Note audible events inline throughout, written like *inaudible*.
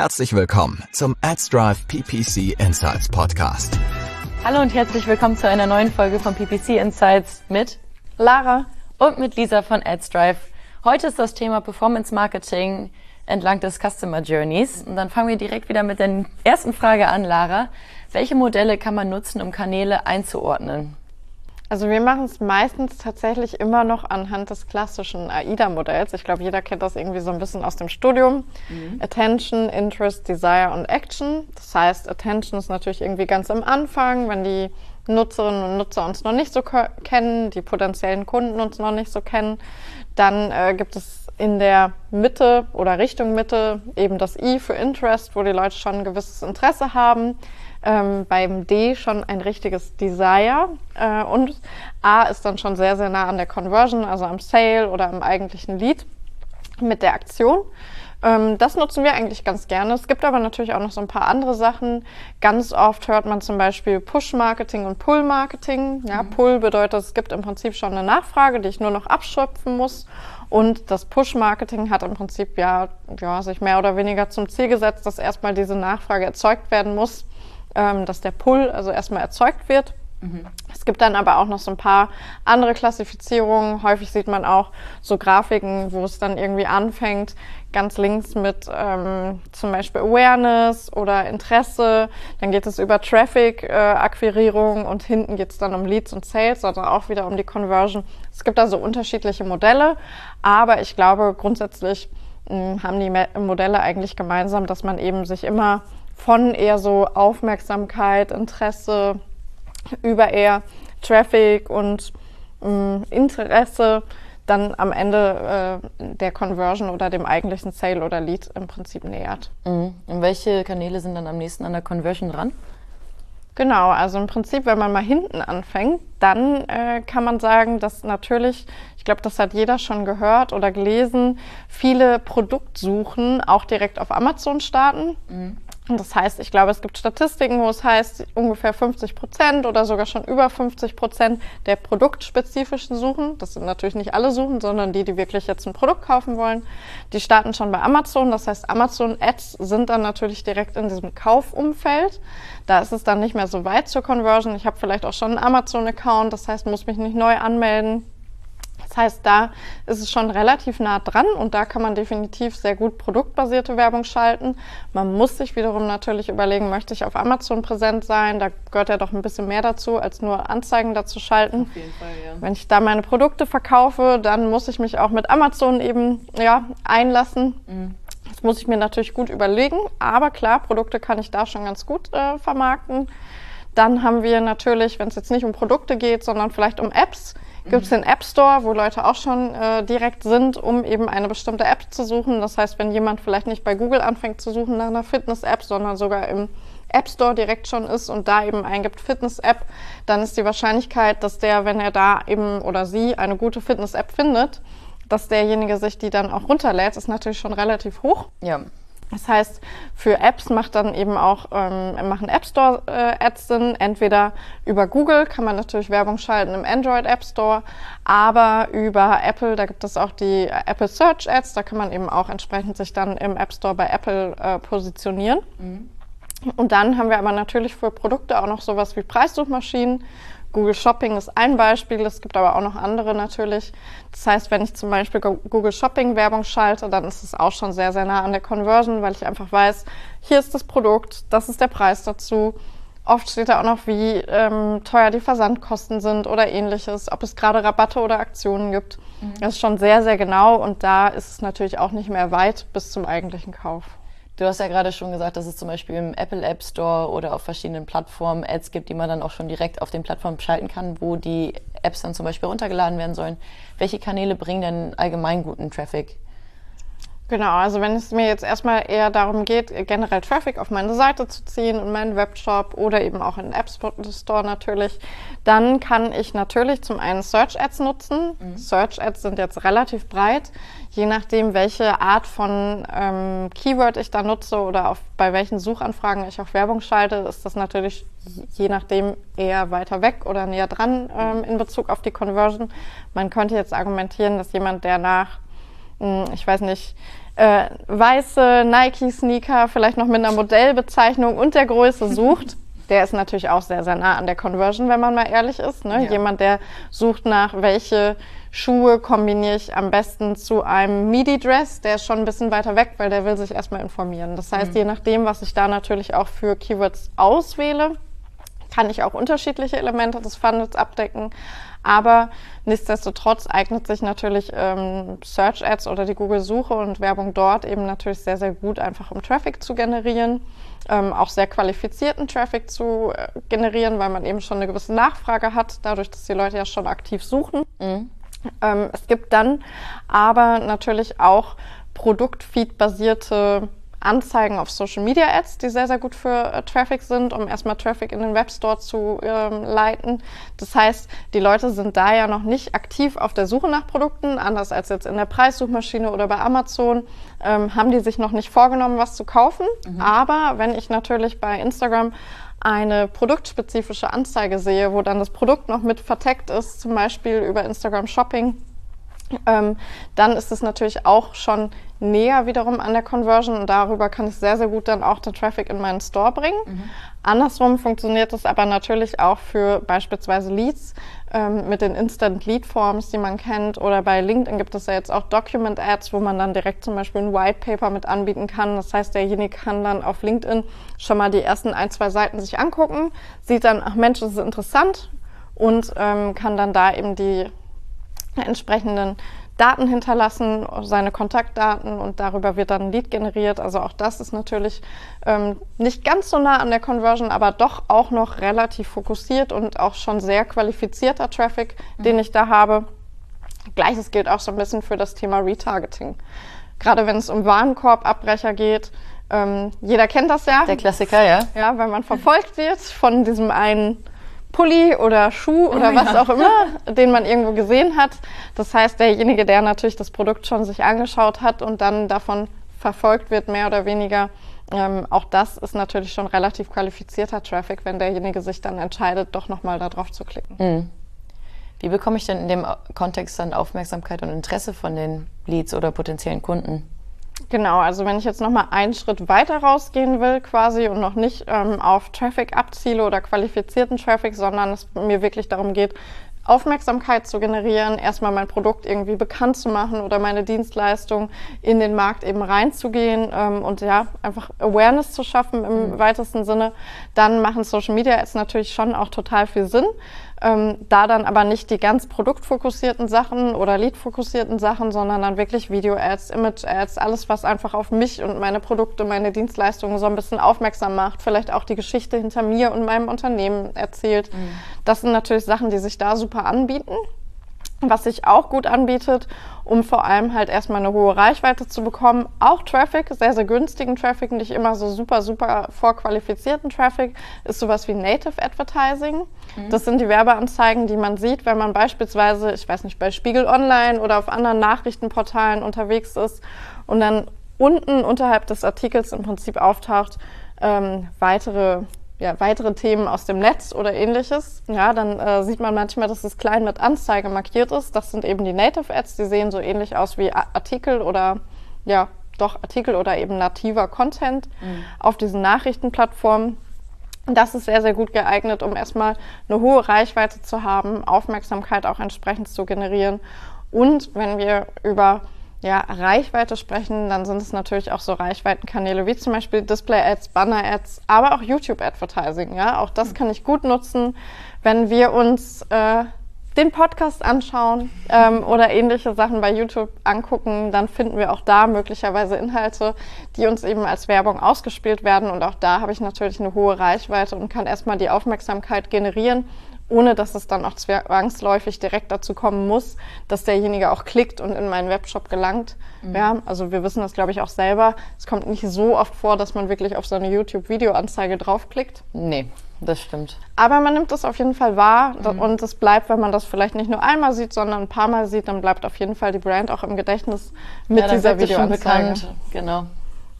Herzlich willkommen zum AdsDrive PPC Insights Podcast. Hallo und herzlich willkommen zu einer neuen Folge von PPC Insights mit Lara und mit Lisa von AdsDrive. Heute ist das Thema Performance Marketing entlang des Customer Journeys. Und dann fangen wir direkt wieder mit der ersten Frage an, Lara. Welche Modelle kann man nutzen, um Kanäle einzuordnen? Also wir machen es meistens tatsächlich immer noch anhand des klassischen AIDA-Modells. Ich glaube, jeder kennt das irgendwie so ein bisschen aus dem Studium. Mhm. Attention, Interest, Desire und Action. Das heißt, Attention ist natürlich irgendwie ganz am Anfang, wenn die Nutzerinnen und Nutzer uns noch nicht so kennen, die potenziellen Kunden uns noch nicht so kennen. Dann äh, gibt es in der Mitte oder Richtung Mitte eben das I für Interest, wo die Leute schon ein gewisses Interesse haben ähm, beim D schon ein richtiges Desire äh, und A ist dann schon sehr, sehr nah an der Conversion, also am Sale oder am eigentlichen Lead mit der Aktion. Ähm, das nutzen wir eigentlich ganz gerne. Es gibt aber natürlich auch noch so ein paar andere Sachen. Ganz oft hört man zum Beispiel Push-Marketing und Pull-Marketing. Ja, mhm. Pull bedeutet, es gibt im Prinzip schon eine Nachfrage, die ich nur noch abschöpfen muss. Und das Push-Marketing hat im Prinzip ja, ja sich mehr oder weniger zum Ziel gesetzt, dass erstmal diese Nachfrage erzeugt werden muss ähm, dass der Pull also erstmal erzeugt wird. Mhm. Es gibt dann aber auch noch so ein paar andere Klassifizierungen. Häufig sieht man auch so Grafiken, wo es dann irgendwie anfängt, ganz links mit ähm, zum Beispiel Awareness oder Interesse. Dann geht es über Traffic-Akquirierung äh, und hinten geht es dann um Leads und Sales, sondern auch wieder um die Conversion. Es gibt also unterschiedliche Modelle, aber ich glaube grundsätzlich mh, hm, haben die Modelle eigentlich gemeinsam, dass man eben sich immer von eher so Aufmerksamkeit, Interesse über eher Traffic und mh, Interesse dann am Ende äh, der Conversion oder dem eigentlichen Sale oder Lead im Prinzip nähert. Mhm. Und welche Kanäle sind dann am nächsten an der Conversion dran? Genau, also im Prinzip, wenn man mal hinten anfängt, dann äh, kann man sagen, dass natürlich, ich glaube, das hat jeder schon gehört oder gelesen, viele Produktsuchen auch direkt auf Amazon starten. Mhm. Das heißt, ich glaube, es gibt Statistiken, wo es heißt, ungefähr 50 Prozent oder sogar schon über 50 Prozent der produktspezifischen Suchen, das sind natürlich nicht alle Suchen, sondern die, die wirklich jetzt ein Produkt kaufen wollen, die starten schon bei Amazon. Das heißt, Amazon-Ads sind dann natürlich direkt in diesem Kaufumfeld. Da ist es dann nicht mehr so weit zur Conversion. Ich habe vielleicht auch schon einen Amazon-Account, das heißt, muss mich nicht neu anmelden. Das heißt, da ist es schon relativ nah dran und da kann man definitiv sehr gut produktbasierte Werbung schalten. Man muss sich wiederum natürlich überlegen, möchte ich auf Amazon präsent sein? Da gehört ja doch ein bisschen mehr dazu, als nur Anzeigen dazu schalten. Auf jeden Fall, ja. Wenn ich da meine Produkte verkaufe, dann muss ich mich auch mit Amazon eben ja, einlassen. Mhm. Das muss ich mir natürlich gut überlegen, aber klar, Produkte kann ich da schon ganz gut äh, vermarkten. Dann haben wir natürlich, wenn es jetzt nicht um Produkte geht, sondern vielleicht um Apps, gibt es den App Store, wo Leute auch schon äh, direkt sind, um eben eine bestimmte App zu suchen. Das heißt, wenn jemand vielleicht nicht bei Google anfängt zu suchen nach einer Fitness-App, sondern sogar im App Store direkt schon ist und da eben eingibt Fitness-App, dann ist die Wahrscheinlichkeit, dass der, wenn er da eben oder sie eine gute Fitness-App findet, dass derjenige sich die dann auch runterlädt, ist natürlich schon relativ hoch. Ja. Das heißt, für Apps macht dann eben auch, ähm, machen App Store äh, Ads Sinn. Entweder über Google kann man natürlich Werbung schalten im Android App Store, aber über Apple, da gibt es auch die Apple Search Ads, da kann man eben auch entsprechend sich dann im App Store bei Apple äh, positionieren. Mhm. Und dann haben wir aber natürlich für Produkte auch noch sowas wie Preissuchmaschinen Google Shopping ist ein Beispiel, es gibt aber auch noch andere natürlich. Das heißt, wenn ich zum Beispiel Google Shopping Werbung schalte, dann ist es auch schon sehr, sehr nah an der Conversion, weil ich einfach weiß, hier ist das Produkt, das ist der Preis dazu. Oft steht da auch noch, wie ähm, teuer die Versandkosten sind oder ähnliches, ob es gerade Rabatte oder Aktionen gibt. Mhm. Das ist schon sehr, sehr genau und da ist es natürlich auch nicht mehr weit bis zum eigentlichen Kauf. Du hast ja gerade schon gesagt, dass es zum Beispiel im Apple App Store oder auf verschiedenen Plattformen Ads gibt, die man dann auch schon direkt auf den Plattformen schalten kann, wo die Apps dann zum Beispiel runtergeladen werden sollen. Welche Kanäle bringen denn allgemein guten Traffic? Genau, also wenn es mir jetzt erstmal eher darum geht, generell Traffic auf meine Seite zu ziehen und meinen Webshop oder eben auch in den App Store natürlich, dann kann ich natürlich zum einen Search Ads nutzen. Mhm. Search Ads sind jetzt relativ breit, je nachdem, welche Art von ähm, Keyword ich da nutze oder auf, bei welchen Suchanfragen ich auch Werbung schalte, ist das natürlich je nachdem eher weiter weg oder näher dran ähm, in Bezug auf die Conversion. Man könnte jetzt argumentieren, dass jemand, der nach ich weiß nicht, äh, weiße Nike-Sneaker, vielleicht noch mit einer Modellbezeichnung und der Größe *laughs* sucht, der ist natürlich auch sehr, sehr nah an der Conversion, wenn man mal ehrlich ist. Ne? Ja. Jemand, der sucht nach, welche Schuhe kombiniere ich am besten zu einem Midi-Dress, der ist schon ein bisschen weiter weg, weil der will sich erstmal informieren. Das heißt, mhm. je nachdem, was ich da natürlich auch für Keywords auswähle, kann ich auch unterschiedliche Elemente des Funnels abdecken. Aber nichtsdestotrotz eignet sich natürlich ähm, Search Ads oder die Google-Suche und Werbung dort eben natürlich sehr, sehr gut, einfach um Traffic zu generieren. Ähm, auch sehr qualifizierten Traffic zu äh, generieren, weil man eben schon eine gewisse Nachfrage hat, dadurch, dass die Leute ja schon aktiv suchen. Mhm. Ähm, es gibt dann aber natürlich auch Produktfeed-basierte Anzeigen auf Social Media Ads, die sehr, sehr gut für äh, Traffic sind, um erstmal Traffic in den Webstore zu ähm, leiten. Das heißt, die Leute sind da ja noch nicht aktiv auf der Suche nach Produkten, anders als jetzt in der Preissuchmaschine oder bei Amazon, ähm, haben die sich noch nicht vorgenommen, was zu kaufen. Mhm. Aber wenn ich natürlich bei Instagram eine produktspezifische Anzeige sehe, wo dann das Produkt noch mit verteckt ist, zum Beispiel über Instagram Shopping, ähm, dann ist es natürlich auch schon näher wiederum an der Conversion und darüber kann ich sehr, sehr gut dann auch den Traffic in meinen Store bringen. Mhm. Andersrum funktioniert es aber natürlich auch für beispielsweise Leads ähm, mit den Instant Lead Forms, die man kennt oder bei LinkedIn gibt es ja jetzt auch Document Ads, wo man dann direkt zum Beispiel ein White Paper mit anbieten kann. Das heißt, derjenige kann dann auf LinkedIn schon mal die ersten ein, zwei Seiten sich angucken, sieht dann, ach Mensch, das ist interessant und ähm, kann dann da eben die entsprechenden Daten hinterlassen, seine Kontaktdaten und darüber wird dann ein Lead generiert. Also auch das ist natürlich ähm, nicht ganz so nah an der Conversion, aber doch auch noch relativ fokussiert und auch schon sehr qualifizierter Traffic, mhm. den ich da habe. Gleiches gilt auch so ein bisschen für das Thema Retargeting. Gerade wenn es um Warenkorbabbrecher geht, ähm, jeder kennt das ja. Der Klassiker, ja. Ja, weil man verfolgt wird von diesem einen Pulli oder Schuh oder oh, was ja. auch immer, den man irgendwo gesehen hat. Das heißt, derjenige, der natürlich das Produkt schon sich angeschaut hat und dann davon verfolgt wird, mehr oder weniger, ähm, auch das ist natürlich schon relativ qualifizierter Traffic, wenn derjenige sich dann entscheidet, doch nochmal da drauf zu klicken. Mhm. Wie bekomme ich denn in dem Kontext dann Aufmerksamkeit und Interesse von den Leads oder potenziellen Kunden? Genau, also wenn ich jetzt nochmal einen Schritt weiter rausgehen will quasi und noch nicht ähm, auf Traffic abziele oder qualifizierten Traffic, sondern es mir wirklich darum geht, Aufmerksamkeit zu generieren, erstmal mein Produkt irgendwie bekannt zu machen oder meine Dienstleistung in den Markt eben reinzugehen ähm, und ja, einfach Awareness zu schaffen im mhm. weitesten Sinne, dann machen Social Media Ads natürlich schon auch total viel Sinn. Ähm, da dann aber nicht die ganz produktfokussierten Sachen oder Lead-fokussierten Sachen, sondern dann wirklich Video-Ads, Image-Ads, alles, was einfach auf mich und meine Produkte, meine Dienstleistungen so ein bisschen aufmerksam macht, vielleicht auch die Geschichte hinter mir und meinem Unternehmen erzählt. Mhm. Das sind natürlich Sachen, die sich da super anbieten. Was sich auch gut anbietet, um vor allem halt erstmal eine hohe Reichweite zu bekommen. Auch Traffic, sehr, sehr günstigen Traffic, nicht immer so super, super vorqualifizierten Traffic, ist sowas wie Native Advertising. Mhm. Das sind die Werbeanzeigen, die man sieht, wenn man beispielsweise, ich weiß nicht, bei Spiegel Online oder auf anderen Nachrichtenportalen unterwegs ist und dann unten unterhalb des Artikels im Prinzip auftaucht, ähm, weitere ja, weitere Themen aus dem Netz oder ähnliches, ja, dann äh, sieht man manchmal, dass es klein mit Anzeige markiert ist. Das sind eben die Native Ads, die sehen so ähnlich aus wie Artikel oder ja, doch Artikel oder eben nativer Content mhm. auf diesen Nachrichtenplattformen. Das ist sehr, sehr gut geeignet, um erstmal eine hohe Reichweite zu haben, Aufmerksamkeit auch entsprechend zu generieren. Und wenn wir über ja, Reichweite sprechen, dann sind es natürlich auch so Reichweitenkanäle wie zum Beispiel Display-Ads, Banner-Ads, aber auch YouTube-Advertising. Ja, auch das kann ich gut nutzen, wenn wir uns äh, den Podcast anschauen ähm, oder ähnliche Sachen bei YouTube angucken, dann finden wir auch da möglicherweise Inhalte, die uns eben als Werbung ausgespielt werden. Und auch da habe ich natürlich eine hohe Reichweite und kann erstmal die Aufmerksamkeit generieren ohne dass es dann auch zwangsläufig direkt dazu kommen muss, dass derjenige auch klickt und in meinen Webshop gelangt. Mhm. Ja, also wir wissen das, glaube ich, auch selber. Es kommt nicht so oft vor, dass man wirklich auf so eine YouTube-Videoanzeige draufklickt. Nee, das stimmt. Aber man nimmt das auf jeden Fall wahr mhm. und es bleibt, wenn man das vielleicht nicht nur einmal sieht, sondern ein paar Mal sieht, dann bleibt auf jeden Fall die Brand auch im Gedächtnis mit ja, dieser Videoanzeige. Bekannt. Genau.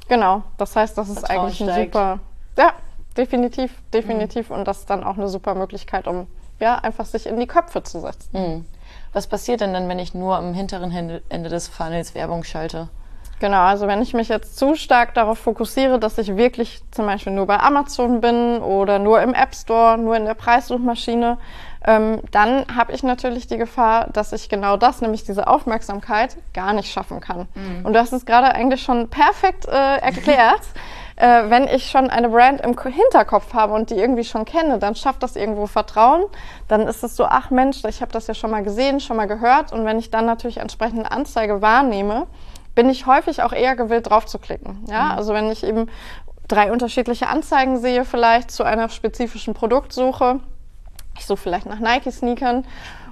Genau. Das heißt, das ist Vertrauen eigentlich ein steigt. super. Ja, definitiv, definitiv. Mhm. Und das ist dann auch eine super Möglichkeit, um ja, einfach sich in die Köpfe zu setzen. Mhm. Was passiert denn dann, wenn ich nur am hinteren Ende des Funnels Werbung schalte? Genau, also wenn ich mich jetzt zu stark darauf fokussiere, dass ich wirklich zum Beispiel nur bei Amazon bin oder nur im App Store, nur in der Preissuchmaschine, ähm, dann habe ich natürlich die Gefahr, dass ich genau das, nämlich diese Aufmerksamkeit, gar nicht schaffen kann. Mhm. Und du hast es gerade eigentlich schon perfekt äh, erklärt. *laughs* äh, wenn ich schon eine Brand im Hinterkopf habe und die irgendwie schon kenne, dann schafft das irgendwo Vertrauen. Dann ist es so, ach Mensch, ich habe das ja schon mal gesehen, schon mal gehört. Und wenn ich dann natürlich entsprechende Anzeige wahrnehme, bin ich häufig auch eher gewillt, drauf zu klicken. Ja, mhm. also wenn ich eben drei unterschiedliche Anzeigen sehe, vielleicht zu einer spezifischen Produktsuche, ich suche vielleicht nach Nike-Sneakern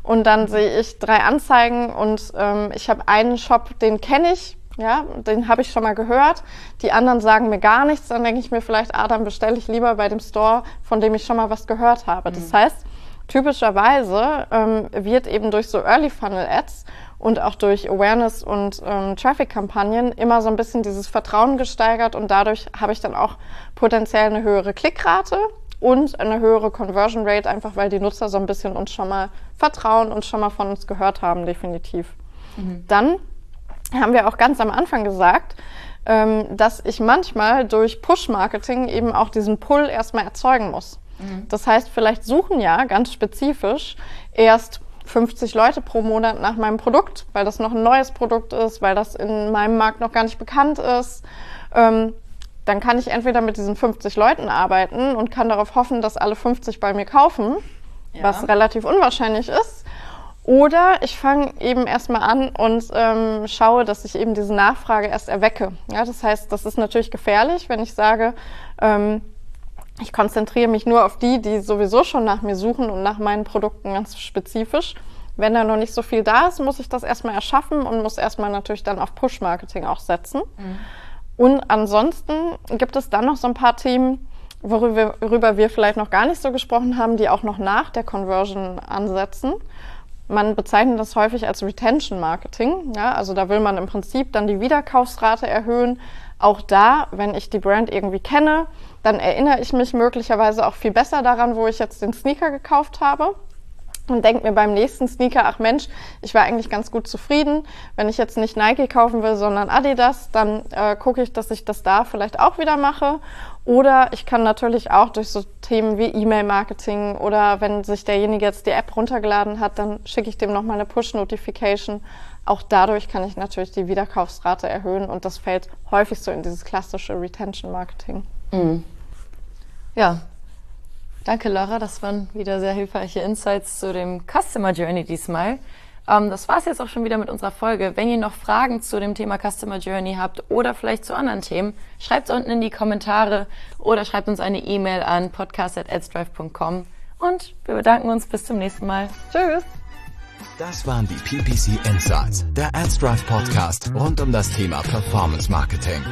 und dann sehe ich drei Anzeigen und ähm, ich habe einen Shop, den kenne ich, ja, den habe ich schon mal gehört. Die anderen sagen mir gar nichts, dann denke ich mir vielleicht, ah, dann bestelle ich lieber bei dem Store, von dem ich schon mal was gehört habe. Mhm. Das heißt, typischerweise ähm, wird eben durch so Early Funnel Ads und auch durch Awareness und ähm, Traffic-Kampagnen immer so ein bisschen dieses Vertrauen gesteigert und dadurch habe ich dann auch potenziell eine höhere Klickrate und eine höhere Conversion Rate, einfach weil die Nutzer so ein bisschen uns schon mal vertrauen und schon mal von uns gehört haben, definitiv. Mhm. Dann haben wir auch ganz am Anfang gesagt, ähm, dass ich manchmal durch Push-Marketing eben auch diesen Pull erstmal erzeugen muss. Mhm. Das heißt, vielleicht suchen ja ganz spezifisch erst 50 Leute pro Monat nach meinem Produkt, weil das noch ein neues Produkt ist, weil das in meinem Markt noch gar nicht bekannt ist. Ähm, dann kann ich entweder mit diesen 50 Leuten arbeiten und kann darauf hoffen, dass alle 50 bei mir kaufen, ja. was relativ unwahrscheinlich ist. Oder ich fange eben erstmal an und ähm, schaue, dass ich eben diese Nachfrage erst erwecke. Ja, das heißt, das ist natürlich gefährlich, wenn ich sage, ähm, ich konzentriere mich nur auf die, die sowieso schon nach mir suchen und nach meinen Produkten ganz spezifisch. Wenn da noch nicht so viel da ist, muss ich das erstmal erschaffen und muss erstmal natürlich dann auf Push-Marketing auch setzen. Mhm. Und ansonsten gibt es dann noch so ein paar Themen, worüber, worüber wir vielleicht noch gar nicht so gesprochen haben, die auch noch nach der Conversion ansetzen. Man bezeichnet das häufig als Retention Marketing. Ja, also da will man im Prinzip dann die Wiederkaufsrate erhöhen. Auch da, wenn ich die Brand irgendwie kenne, dann erinnere ich mich möglicherweise auch viel besser daran, wo ich jetzt den Sneaker gekauft habe und denke mir beim nächsten Sneaker, ach Mensch, ich war eigentlich ganz gut zufrieden. Wenn ich jetzt nicht Nike kaufen will, sondern Adidas, dann äh, gucke ich, dass ich das da vielleicht auch wieder mache. Oder ich kann natürlich auch durch so Themen wie E-Mail-Marketing oder wenn sich derjenige jetzt die App runtergeladen hat, dann schicke ich dem nochmal eine Push-Notification. Auch dadurch kann ich natürlich die Wiederkaufsrate erhöhen und das fällt häufig so in dieses klassische Retention-Marketing. Mhm. Ja, danke Laura. Das waren wieder sehr hilfreiche Insights zu dem Customer Journey diesmal. Ähm, das war es jetzt auch schon wieder mit unserer Folge. Wenn ihr noch Fragen zu dem Thema Customer Journey habt oder vielleicht zu anderen Themen, schreibt es unten in die Kommentare oder schreibt uns eine E-Mail an podcast.adsdrive.com und wir bedanken uns bis zum nächsten Mal. Tschüss! Das waren die PPC Insights, der AdsDrive Podcast rund um das Thema Performance Marketing.